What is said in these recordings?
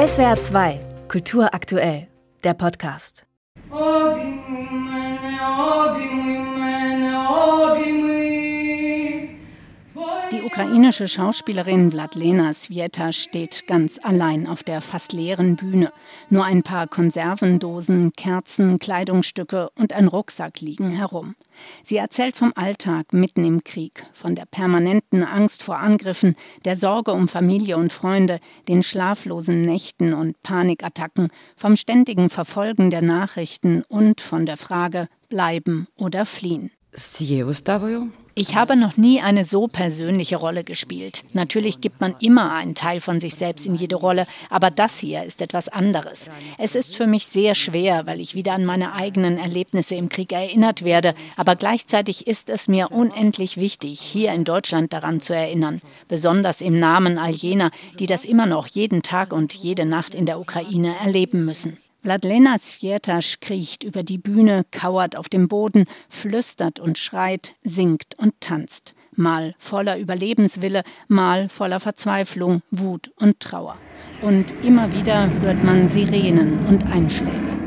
SWR 2, Kultur aktuell, der Podcast. Die ukrainische Schauspielerin Vladlena Svieta steht ganz allein auf der fast leeren Bühne. Nur ein paar Konservendosen, Kerzen, Kleidungsstücke und ein Rucksack liegen herum. Sie erzählt vom Alltag mitten im Krieg, von der permanenten Angst vor Angriffen, der Sorge um Familie und Freunde, den schlaflosen Nächten und Panikattacken, vom ständigen Verfolgen der Nachrichten und von der Frage bleiben oder fliehen. Ich habe noch nie eine so persönliche Rolle gespielt. Natürlich gibt man immer einen Teil von sich selbst in jede Rolle, aber das hier ist etwas anderes. Es ist für mich sehr schwer, weil ich wieder an meine eigenen Erlebnisse im Krieg erinnert werde, aber gleichzeitig ist es mir unendlich wichtig, hier in Deutschland daran zu erinnern, besonders im Namen all jener, die das immer noch jeden Tag und jede Nacht in der Ukraine erleben müssen. Vladlena Sviertasch kriecht über die Bühne, kauert auf dem Boden, flüstert und schreit, singt und tanzt, mal voller Überlebenswille, mal voller Verzweiflung, Wut und Trauer. Und immer wieder hört man Sirenen und Einschläge.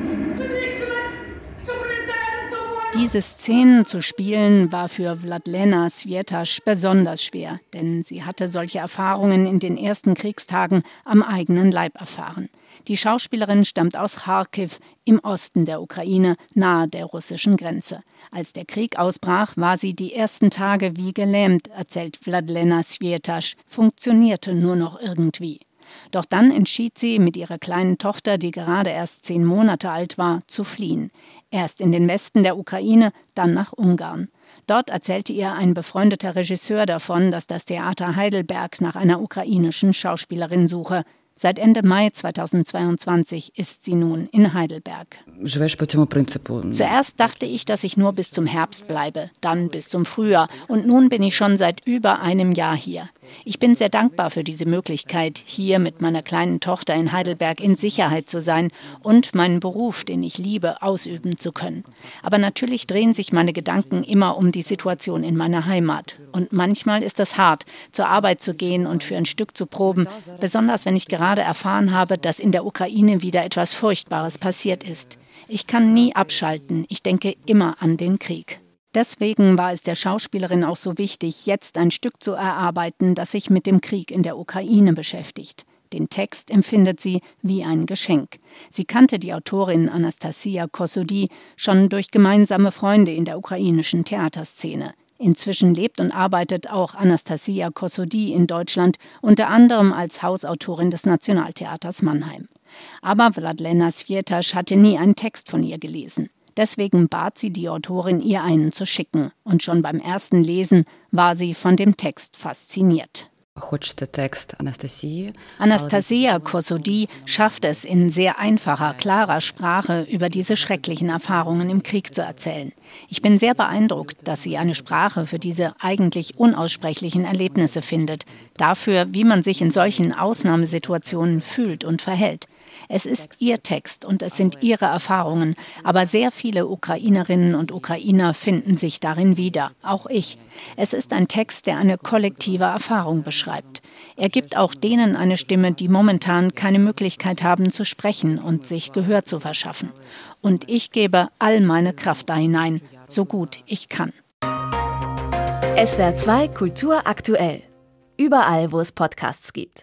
Diese Szenen zu spielen war für Vladlena Sviertasch besonders schwer, denn sie hatte solche Erfahrungen in den ersten Kriegstagen am eigenen Leib erfahren. Die Schauspielerin stammt aus Kharkiv im Osten der Ukraine, nahe der russischen Grenze. Als der Krieg ausbrach, war sie die ersten Tage wie gelähmt, erzählt Vladlena Svietasch, funktionierte nur noch irgendwie. Doch dann entschied sie, mit ihrer kleinen Tochter, die gerade erst zehn Monate alt war, zu fliehen. Erst in den Westen der Ukraine, dann nach Ungarn. Dort erzählte ihr ein befreundeter Regisseur davon, dass das Theater Heidelberg nach einer ukrainischen Schauspielerin suche. Seit Ende Mai 2022 ist sie nun in Heidelberg. Zuerst dachte ich, dass ich nur bis zum Herbst bleibe, dann bis zum Frühjahr und nun bin ich schon seit über einem Jahr hier. Ich bin sehr dankbar für diese Möglichkeit, hier mit meiner kleinen Tochter in Heidelberg in Sicherheit zu sein und meinen Beruf, den ich liebe, ausüben zu können. Aber natürlich drehen sich meine Gedanken immer um die Situation in meiner Heimat. Und manchmal ist es hart, zur Arbeit zu gehen und für ein Stück zu proben, besonders wenn ich gerade erfahren habe, dass in der Ukraine wieder etwas Furchtbares passiert ist. Ich kann nie abschalten, ich denke immer an den Krieg. Deswegen war es der Schauspielerin auch so wichtig, jetzt ein Stück zu erarbeiten, das sich mit dem Krieg in der Ukraine beschäftigt. Den Text empfindet sie wie ein Geschenk. Sie kannte die Autorin Anastasia Kosody schon durch gemeinsame Freunde in der ukrainischen Theaterszene. Inzwischen lebt und arbeitet auch Anastasia Kosody in Deutschland, unter anderem als Hausautorin des Nationaltheaters Mannheim. Aber Vladlena Svietasch hatte nie einen Text von ihr gelesen. Deswegen bat sie die Autorin, ihr einen zu schicken. Und schon beim ersten Lesen war sie von dem Text fasziniert. Anastasia Kosodi schafft es in sehr einfacher, klarer Sprache über diese schrecklichen Erfahrungen im Krieg zu erzählen. Ich bin sehr beeindruckt, dass sie eine Sprache für diese eigentlich unaussprechlichen Erlebnisse findet, dafür, wie man sich in solchen Ausnahmesituationen fühlt und verhält. Es ist ihr Text und es sind ihre Erfahrungen, aber sehr viele Ukrainerinnen und Ukrainer finden sich darin wieder, auch ich. Es ist ein Text, der eine kollektive Erfahrung beschreibt. Er gibt auch denen eine Stimme, die momentan keine Möglichkeit haben zu sprechen und sich Gehör zu verschaffen. Und ich gebe all meine Kraft da hinein, so gut ich kann. SWR 2 Kultur aktuell. Überall, wo es Podcasts gibt.